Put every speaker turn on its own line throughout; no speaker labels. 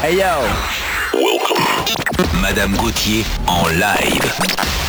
Hey yo. Welcome. Madame Gauthier en live.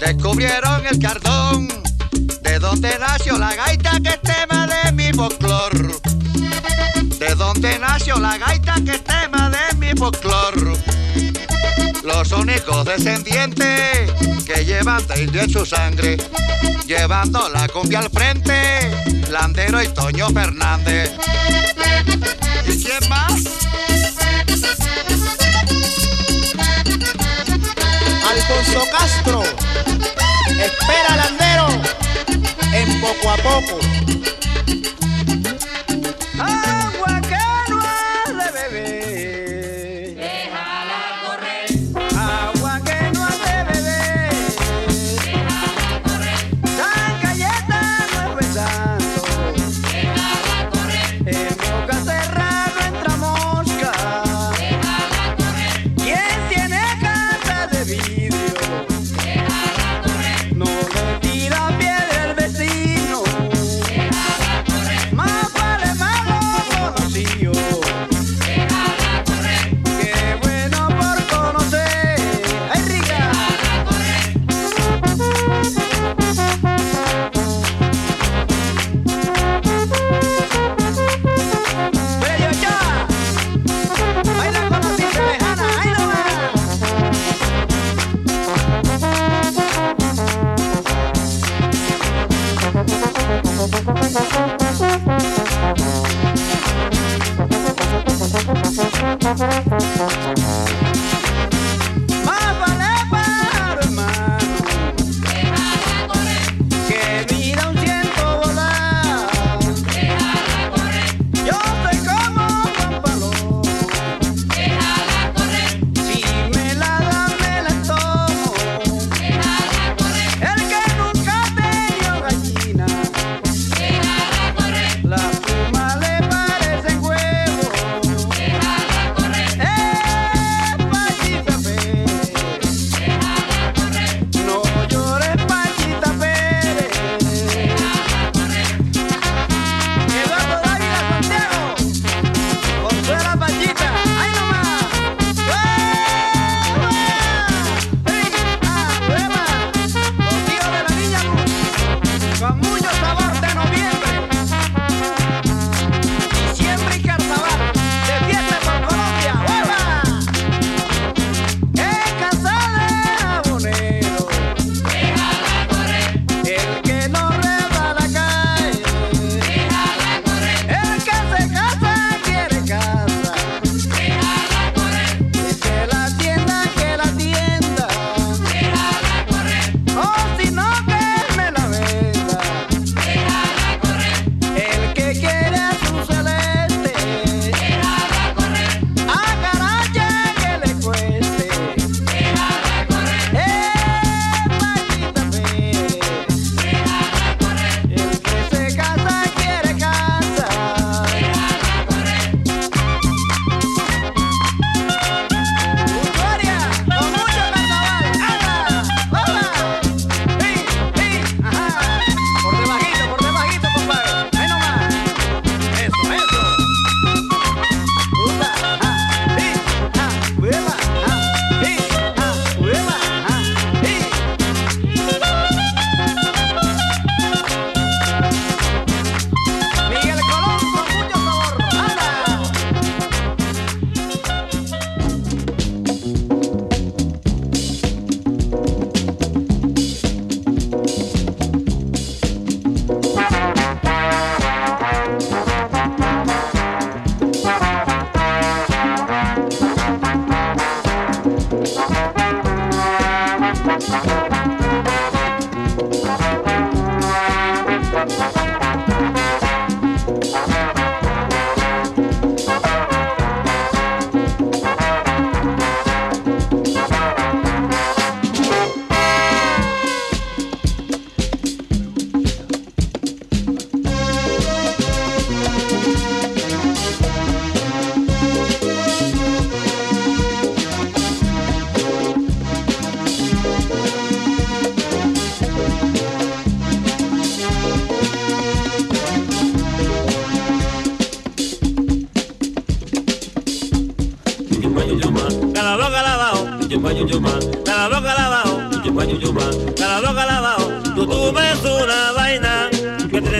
descubrieron el cardón de donde nació la gaita que es tema de mi folclor. De donde nació la gaita que es tema de mi folclor. Los únicos descendientes que llevan de su sangre, llevando la cumbia al frente, Landero y Toño Fernández. ¿Y quién más?
Alfonso Castro. Espera, Landero, en poco a poco.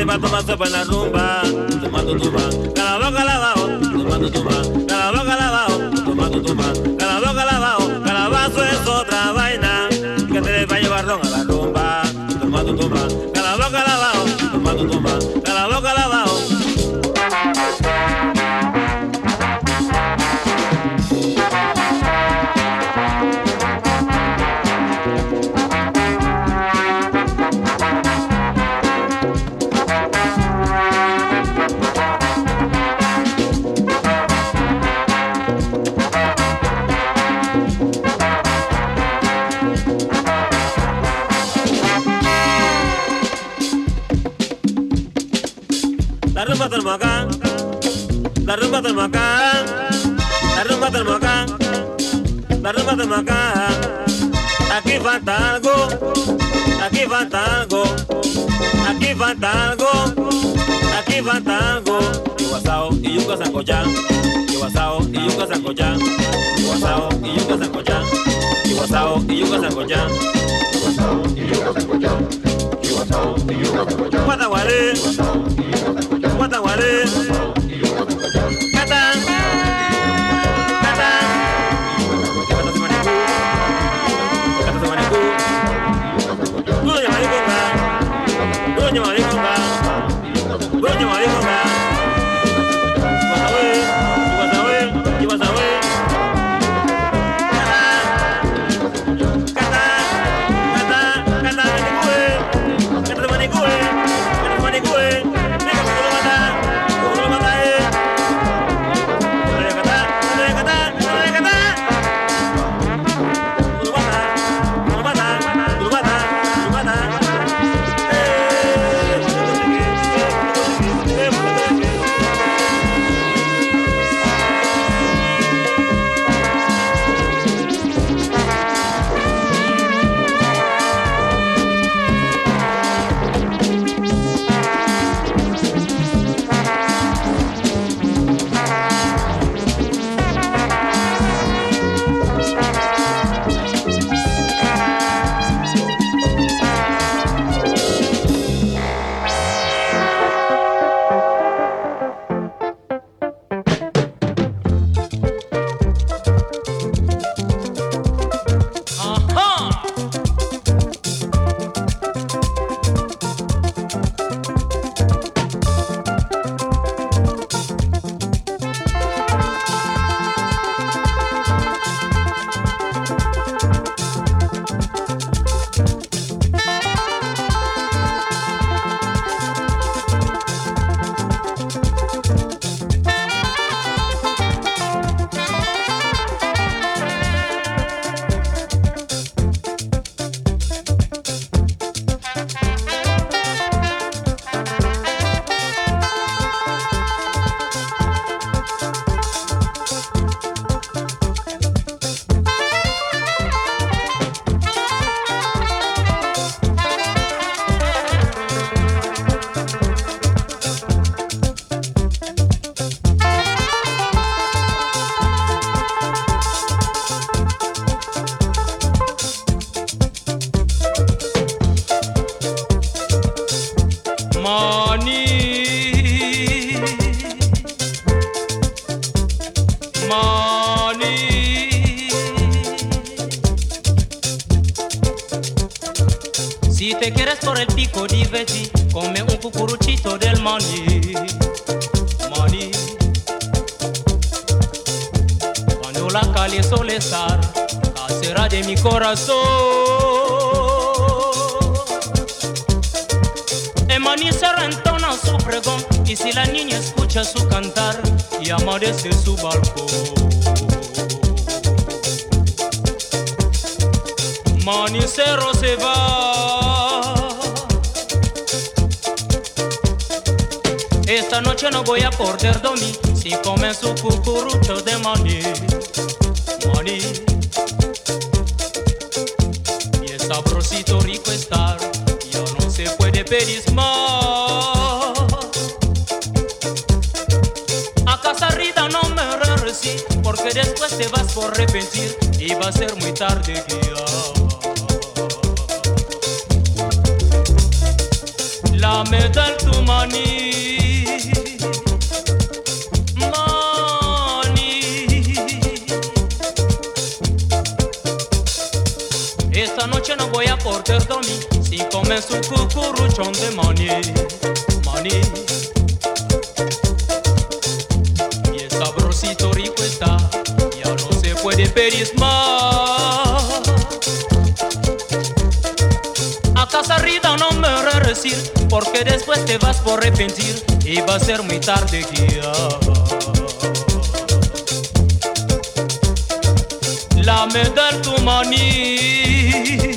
va tomando sopa la rumba, tomando tuba, calabao, calabao, tomando tuba. rumba de Macán, la rumba de Macán, la rumba de Macán. Aquí falta algo, aquí falta algo, aquí falta algo, aquí falta algo. Y guasao y yuca sancochán, y y yuca sancochán, y y yuca sancochán, y y yuca sancochán, y y yuca sancochán. Guataguaré, Guataguaré,
noche no voy a poder dormir sin comer su cucuruchón de maní. Maní. El sabrosito rico está, ya no se puede pedir más. A casa arriba no me decir, porque después te vas por arrepentir y va a ser muy tarde guía. La medal tu. Maní.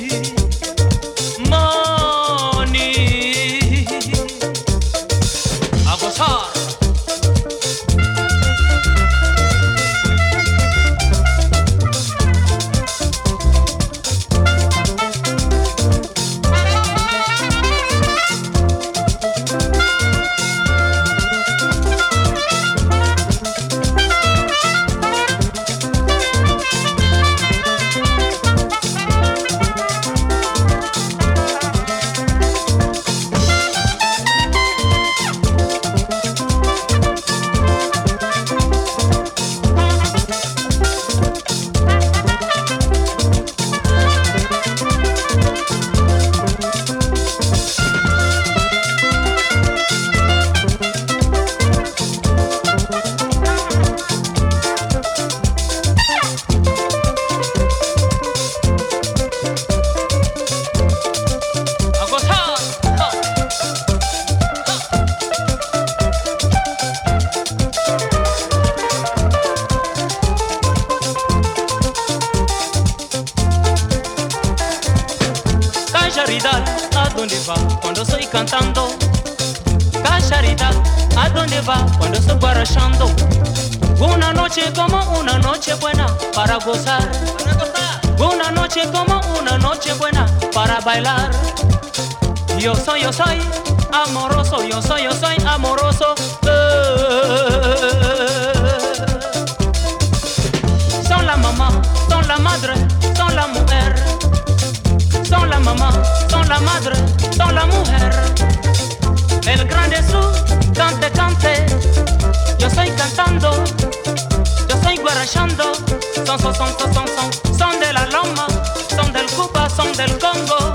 Son, son, son, son, de la loma, son del Cuba, son del Congo.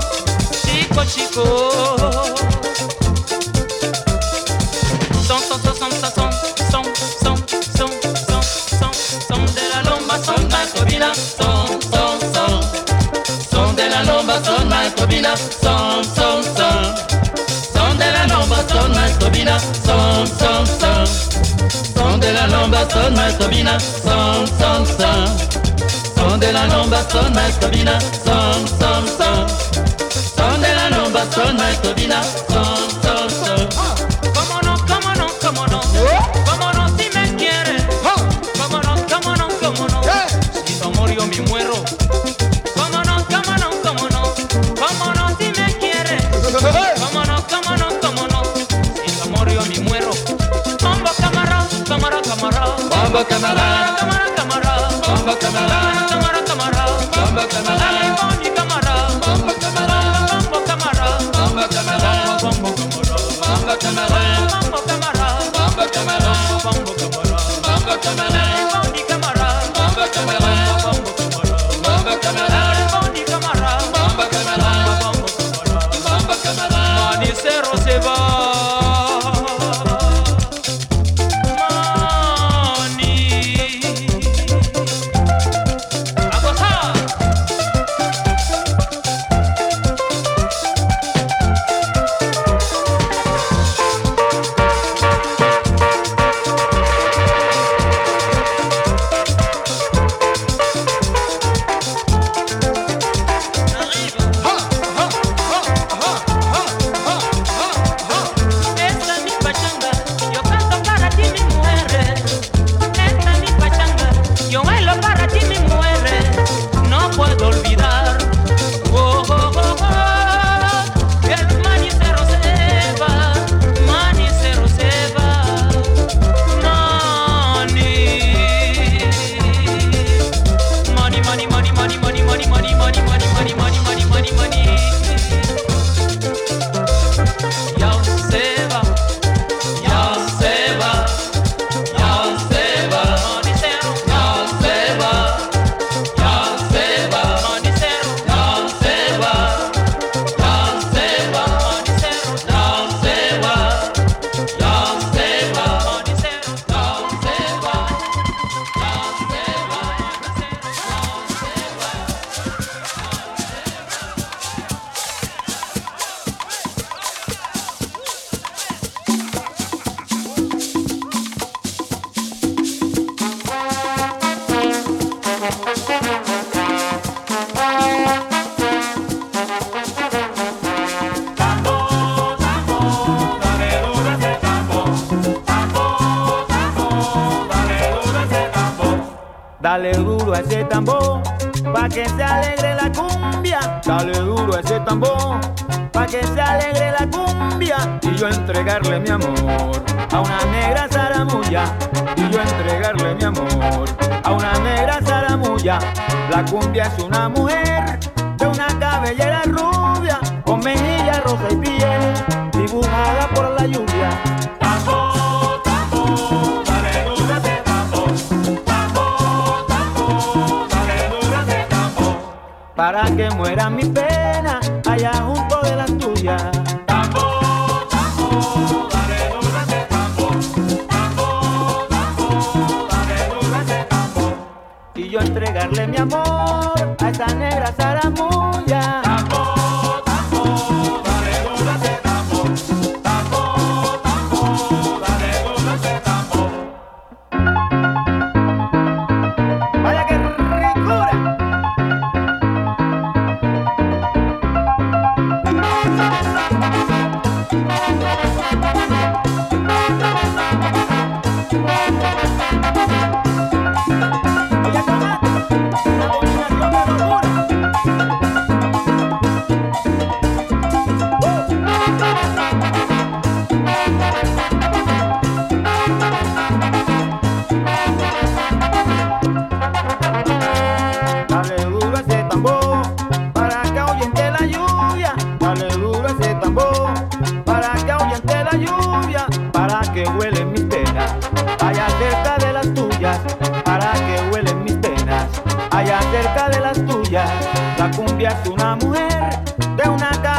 Chico, chico. Son, son, son, son, son, son, son, son, son, son, son de la lomba, son macobina, son, son, son. Son de la lomba, son macobina, son, son, son. Son de la lomba, son macobina, son, son, son. Son de la macobina, son, son, son la lomba, sonne maestro vina, son, son, son. Son de la lomba, son maestro vina,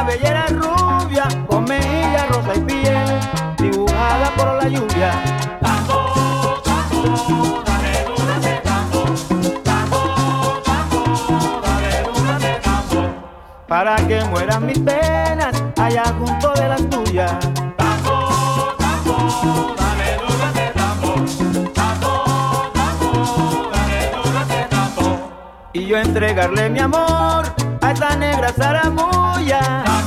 la bellera rubia, con mejilla rosa y piel, dibujada por la lluvia. Tango, tango, dale dura de tango. Tango, tango, dale dura de tango. Para que mueran mis penas allá junto de las tuyas. Tango, tango, dale dura de tango. Tango, tango, dale dura de tango. Y yo entregarle mi amor negra zaramoya.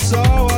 saw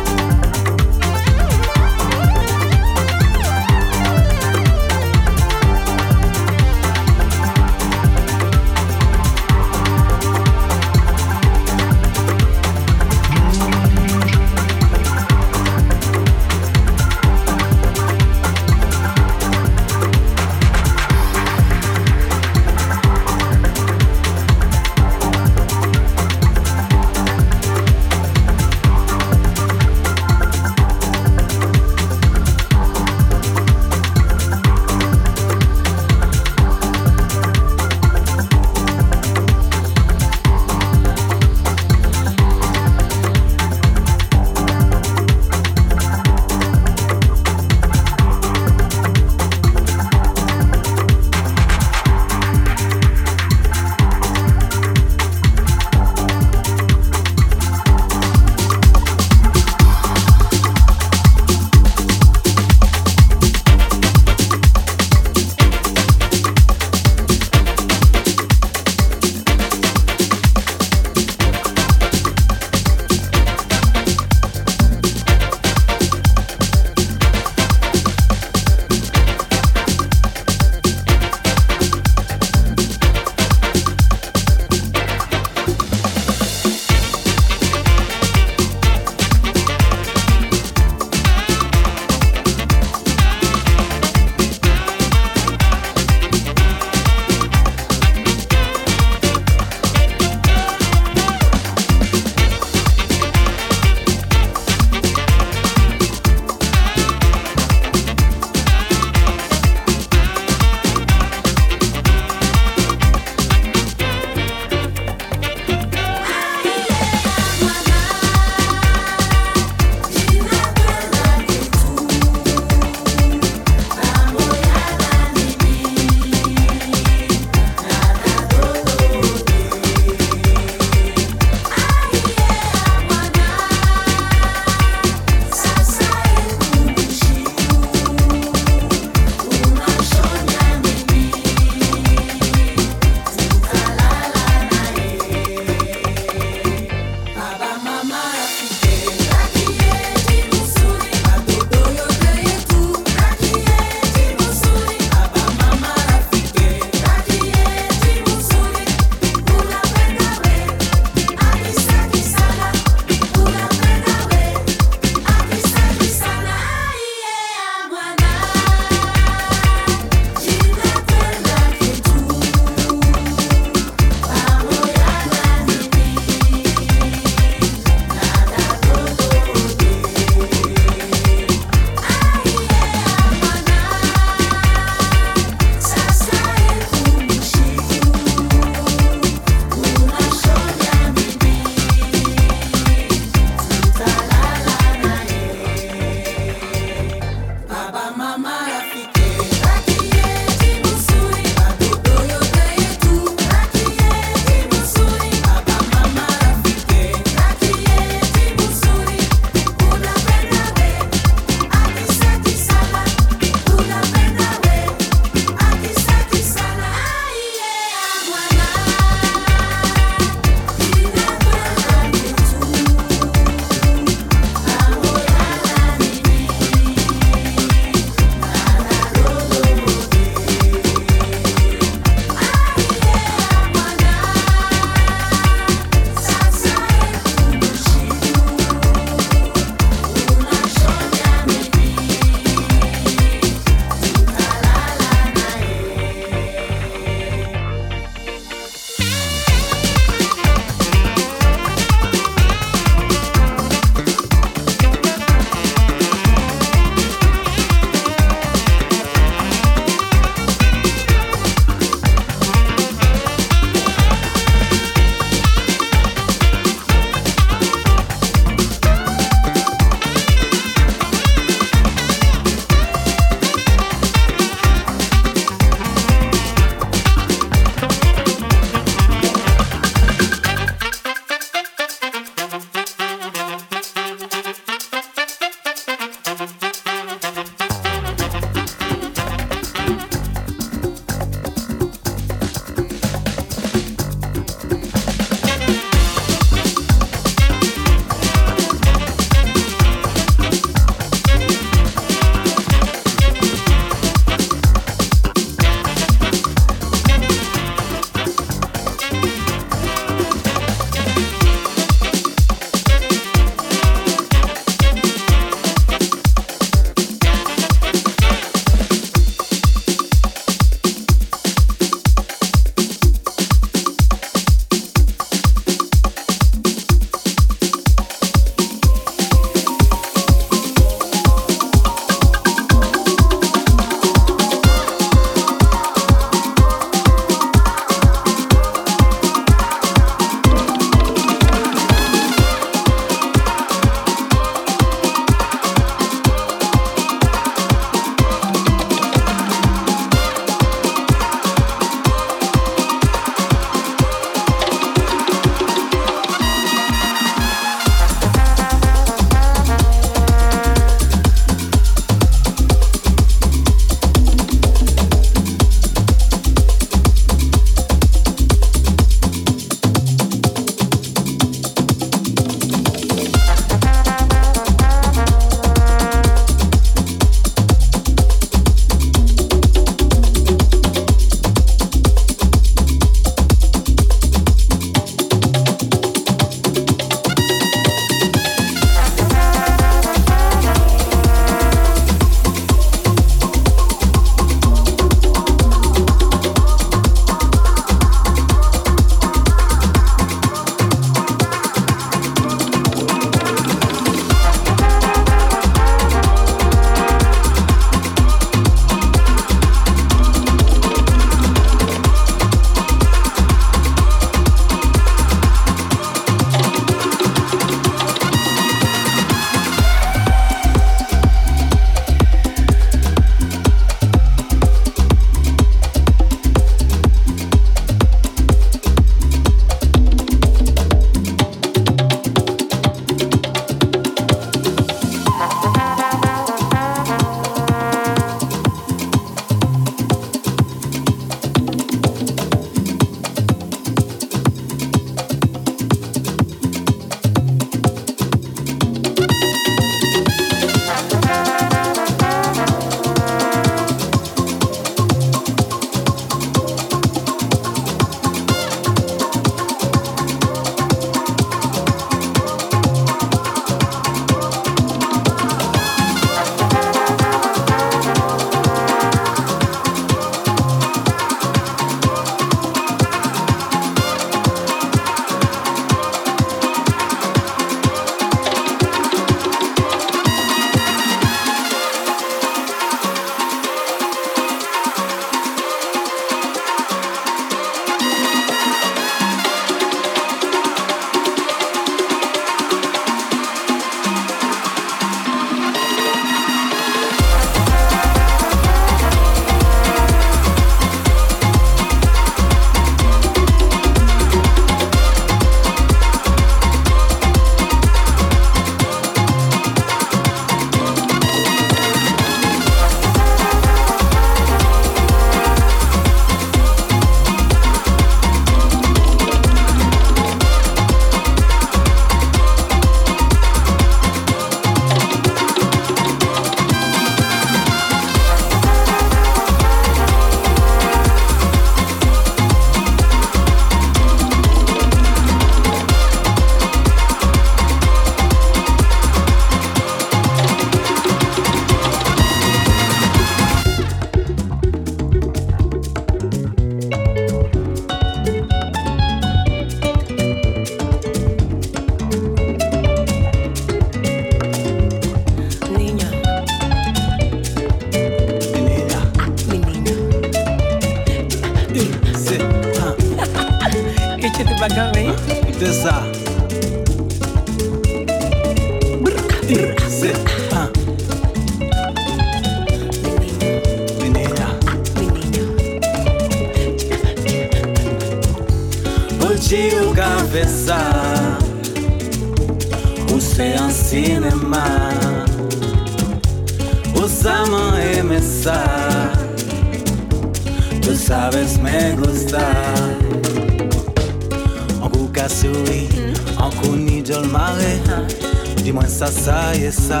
essa.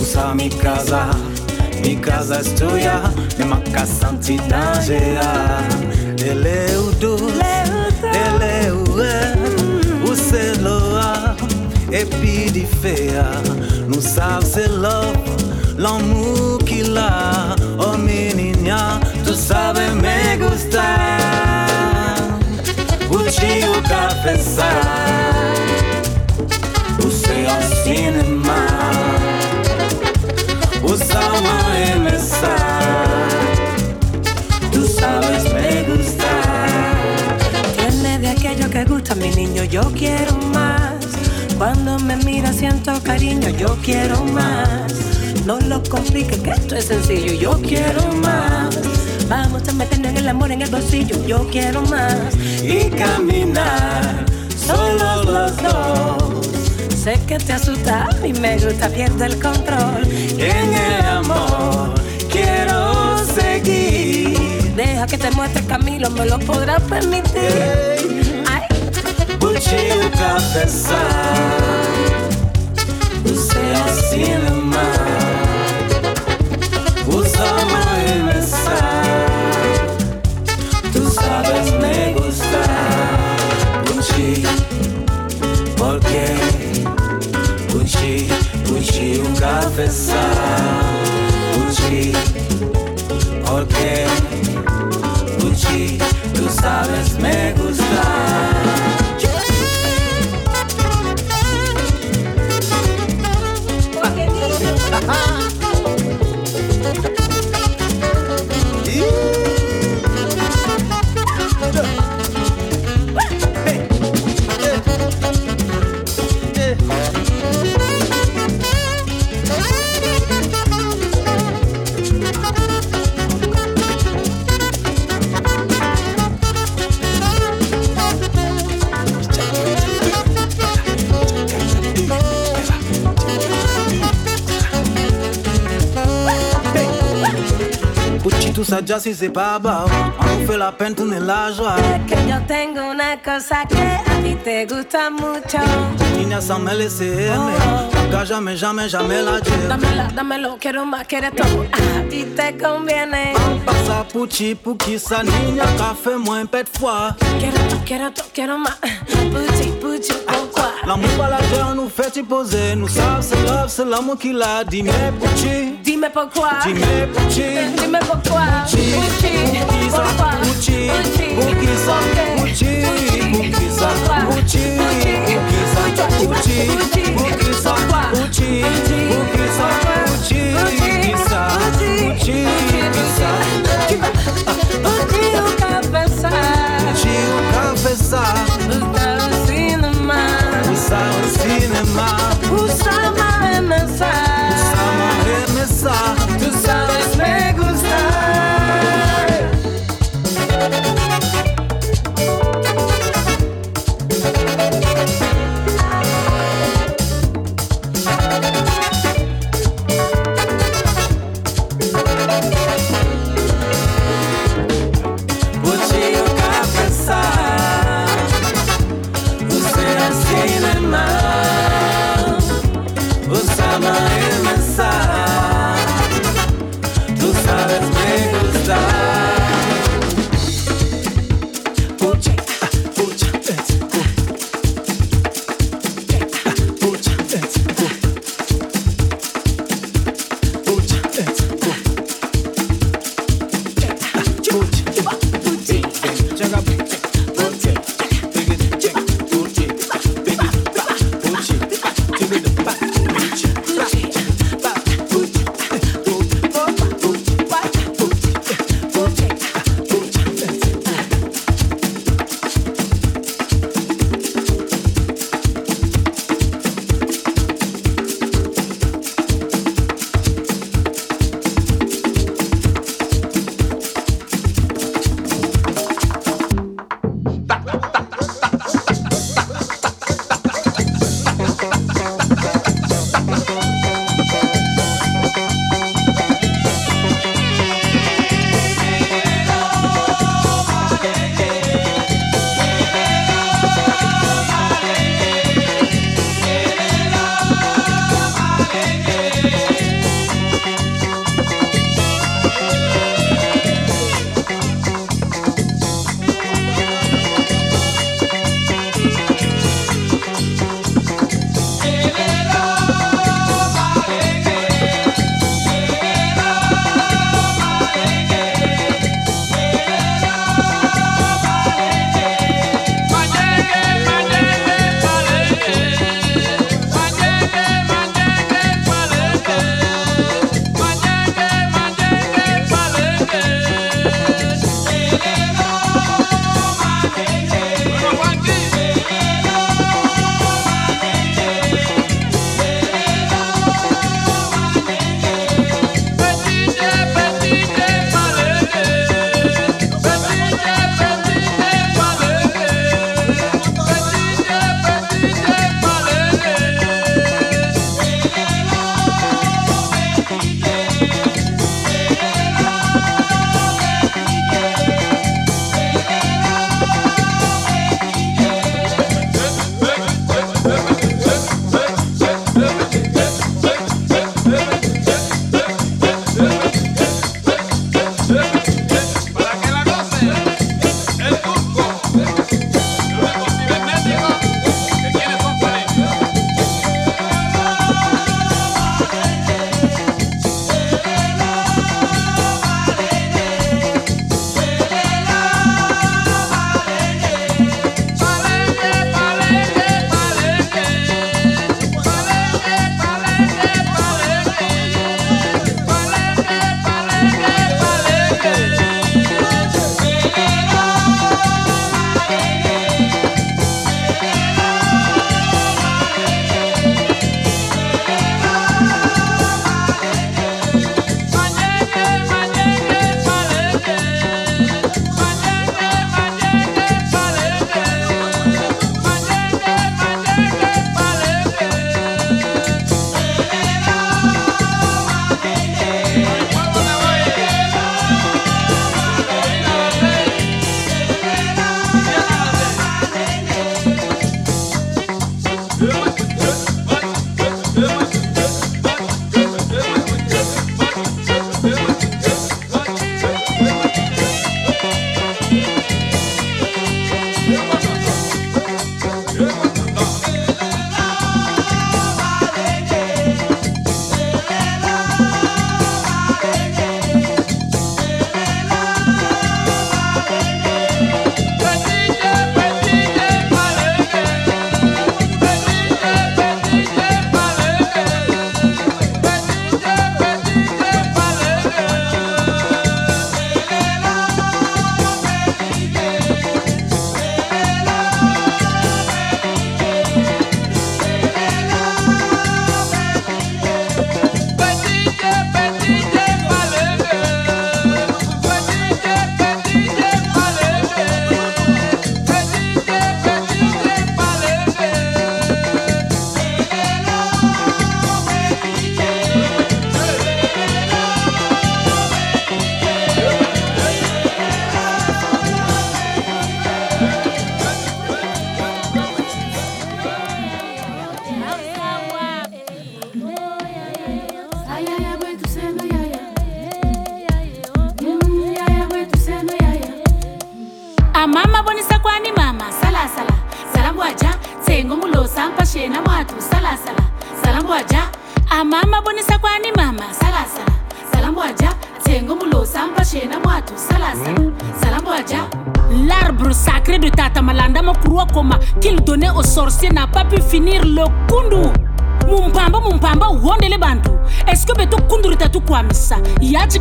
Usa mi
casa, mi casa es tuya
Mi maka
santidade ah. é o eh.
Useloa, ah. epidifea Nous savons c'est love, l'amour qu'il a Oh menina, tu sabe me gustar Vou te pensar. Um cinema Usama emesa Tú sabes me gustar
Tiene de aquello que gusta mi niño, yo quiero más. Cuando me mira siento cariño, yo quiero más. No lo compliques, que esto es sencillo, yo quiero más. Vamos a meternos el amor en el bolsillo, yo quiero más. Y caminar Solos los dos Sé que te asusta y me gusta, pierdo el control. En el amor Quiero seguir Deja que te muestre Camilo, me lo podrás permitir. Ay, Gucci o
cabeça Você é um cinema confessar o dia. Déjà si c'est pas bas On nous fait la peine, tourner la joie
que yo tengo una cosa que a ti te gusta mucho.
Niña, sans me laisser
aimer Nunca,
jamais, jamais, jamais la dire
Dámela, dámelo, quiero más, quieres todo. A ti te conviene. Pasa
puchi, pour qui ça Niña, café, moins pète fois
Quiero todo, quiero todo, quiero más. Puchi, puchi, pourquoi? L'amour
pas la terre nous fait y poser Nous savons c'est love, c'est l'amour qui l'a dit Mais puchi,
Dis-moi pourquoi. Dis-moi pourquoi.
Cinema.
Usava é mensagem
dançar.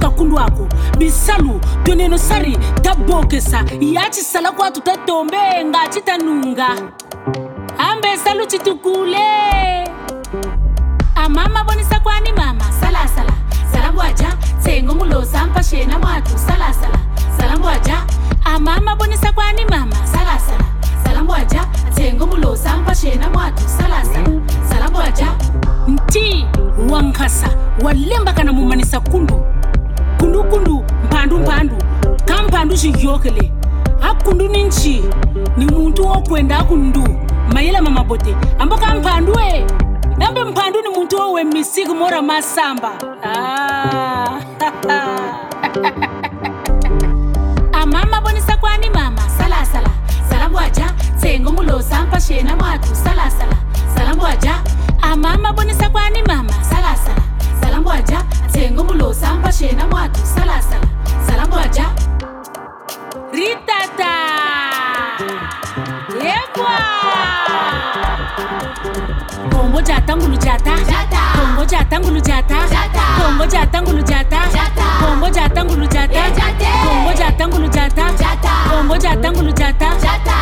Kakundu ako bisalu toneno sari tabokesa yacisala kwatu tatombe ngaci tanunga. Ambe salu citukule amama bonisa kwani mama. Salasala
salambwaja tsengo mulosa mpashena mwatu. Salasala salambwaja
amama bonisa kwani mama.
Salasala salambwaja tsengo mulosa mpashena mwatu. Salasala salambwaja
nti wankasa walemba kana mumanisa kundu kundu kundu mpandu mpandu. Ka mpandu xiyokele a kundu ni nchi ni muntu wo kwenda a kundu. Mayela mamabote ambo ka mpandu e nambe mpandu ni muntu wo we misiku mora masamba ah. amama bonisa kwani mama? Salasala
salambwaja tsengo mulosa mpashena mwatu. Salasala salambwaja
amama bonisa kwani mama?
Salasala salam waja tengo mulo sampa shena mwatu Salasa Salamu aja
Ritata lepwa Kombo jata ngulu jata.
Kombo
jata ngulu jata.
Kombo
jata ngulu jata.
Kombo
jata ngulu jata.
Kombo
jata ngulu jata.
Kombo
jata ngulu jata.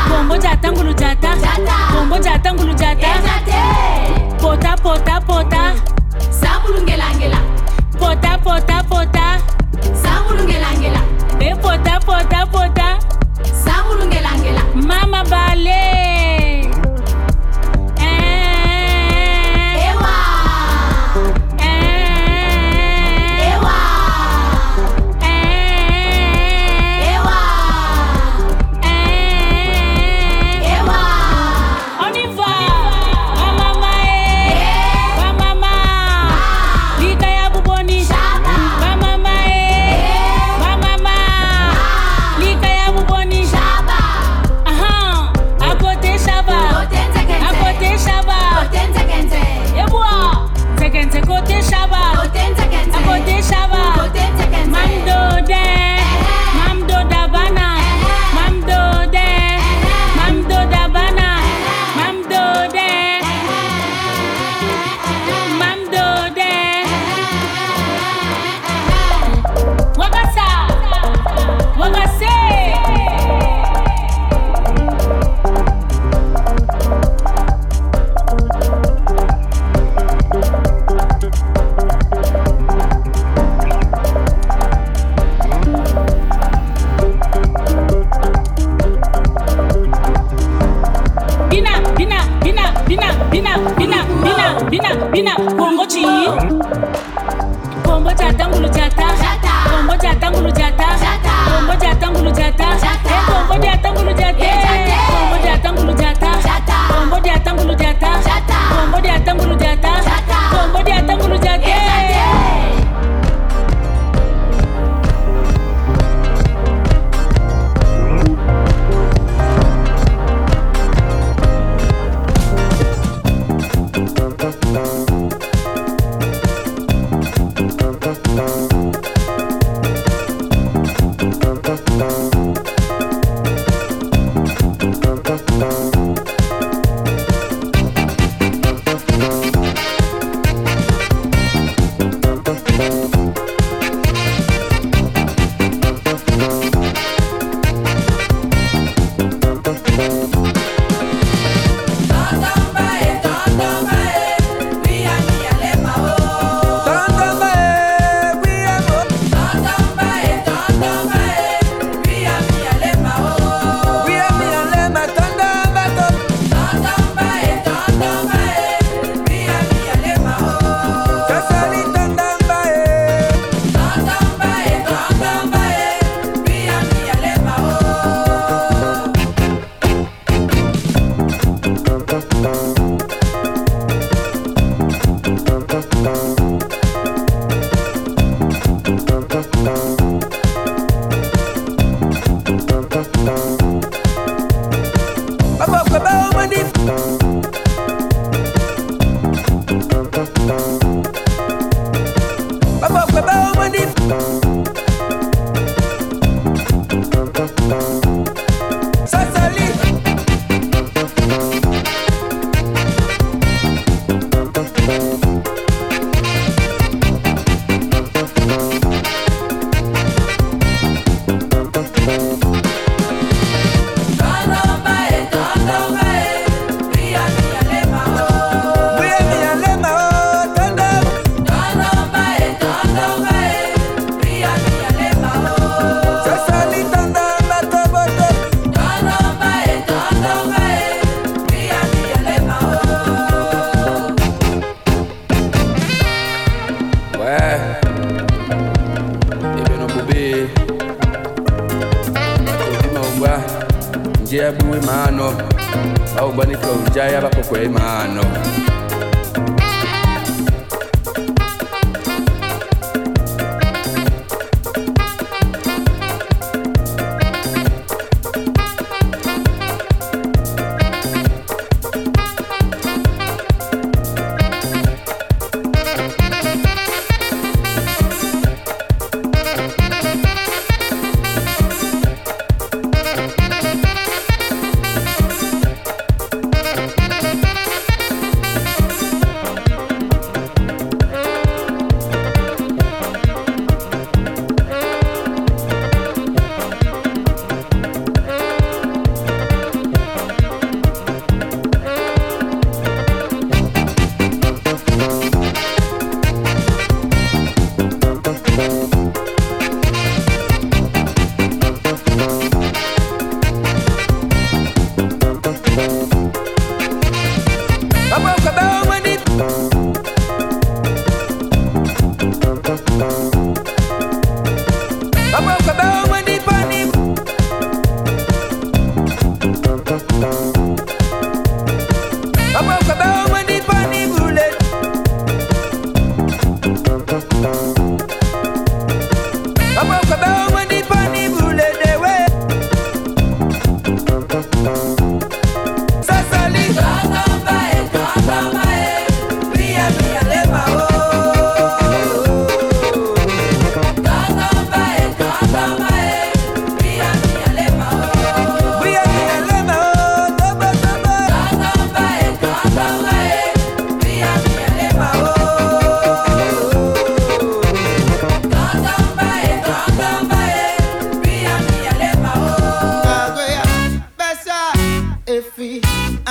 Kombo jata ngulu jata. Kombo jata ngulu jata. Pota pota pota.
Sambulungela
pota pota. Pota
sambulungelangela
e pota pota pota.
Sambulungelangela
mama bale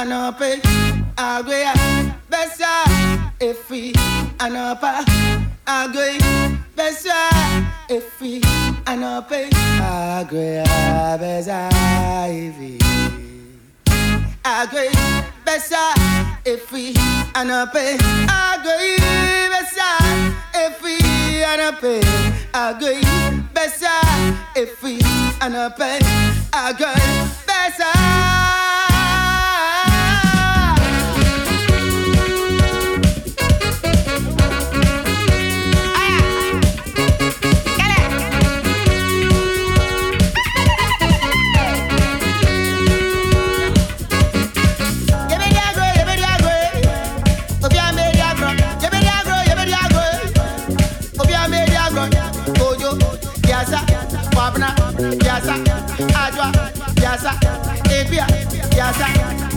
anope agwe besa efi anopa agwe besa efi anope agwe besa efi agwe besa efi anope Agoyi besa efi anope Agoyi besa efi anope Agoyi Yaza, Abia, Yaza.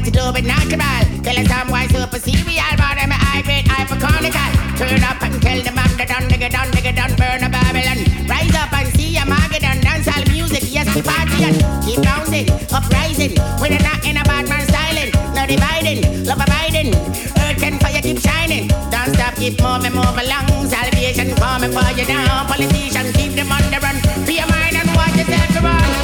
way to do it natural. Killing some wise super serial, but I'm high grade hyperconical. Turn up and kill the man, the done, nigga, done, nigga, done, burn a Babylon. Rise up and see a market and dance all music, yes, we party and Keep bouncing, uprising. When they're not in a bad man styling, no dividing, love abiding. Earth and fire keep shining. Don't stop, keep moving, move along. Salvation coming for you now. Politicians keep them on the run. Be a mind and watch yourself run.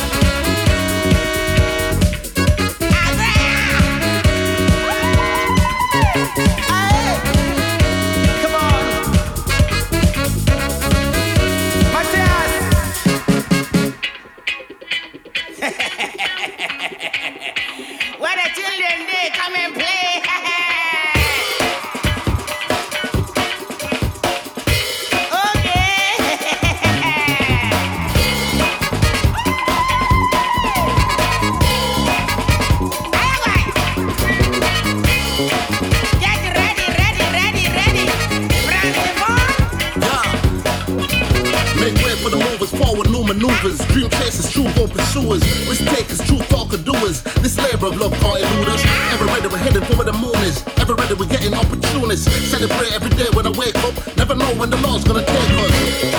maneuvers. Dream chasers, true born pursuers. Risk takers, true talker doers. This labor of love can't elude ready, we're heading for where the moon is. Ever ready, we're getting opportunists. Celebrate every day when I wake up. Never know when the laws gonna take us.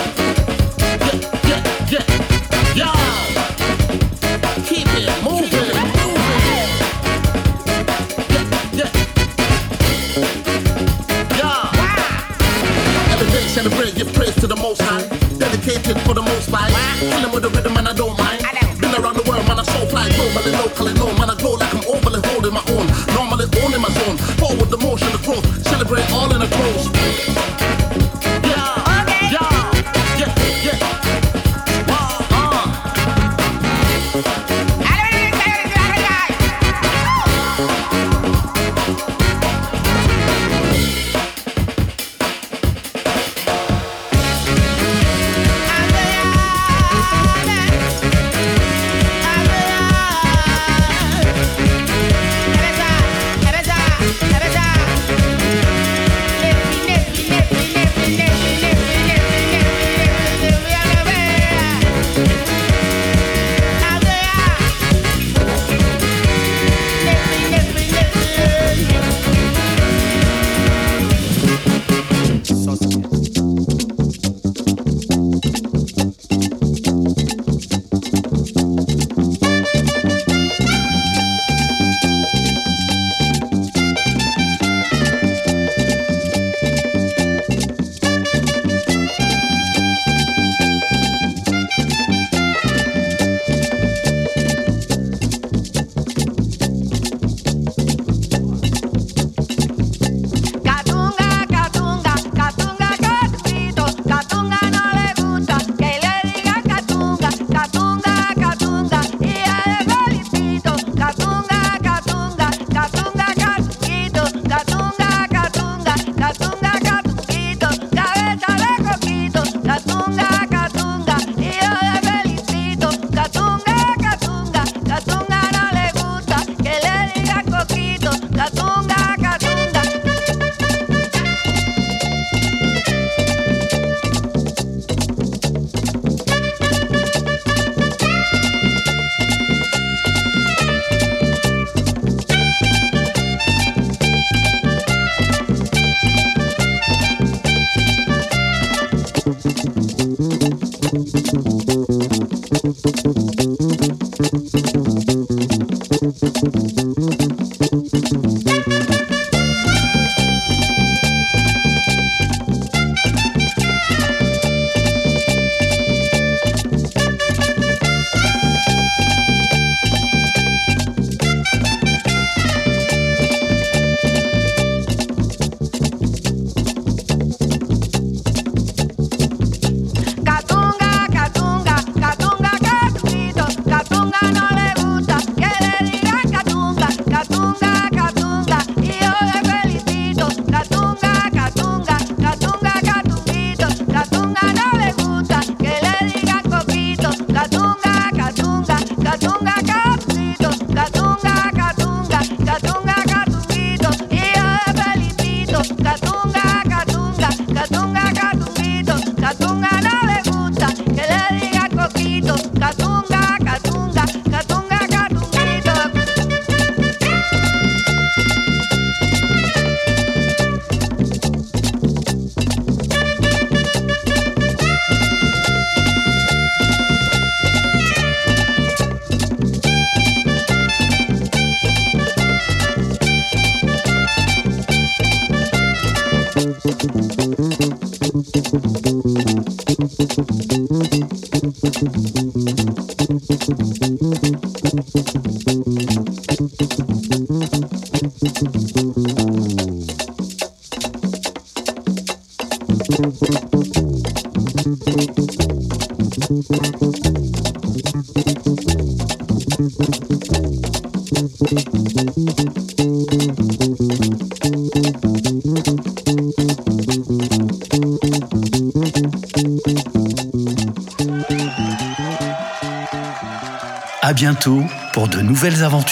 for the most part. Killing with the rhythm and I don't mind. I don't. Been around the world, man, I so fly. Normally, locally, no, man, I grow like I'm overly holding my own. Normally, owning my zone. Forward the motion, the growth. Celebrate all in a close.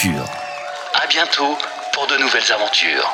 Culture.
À bientôt pour de nouvelles aventures.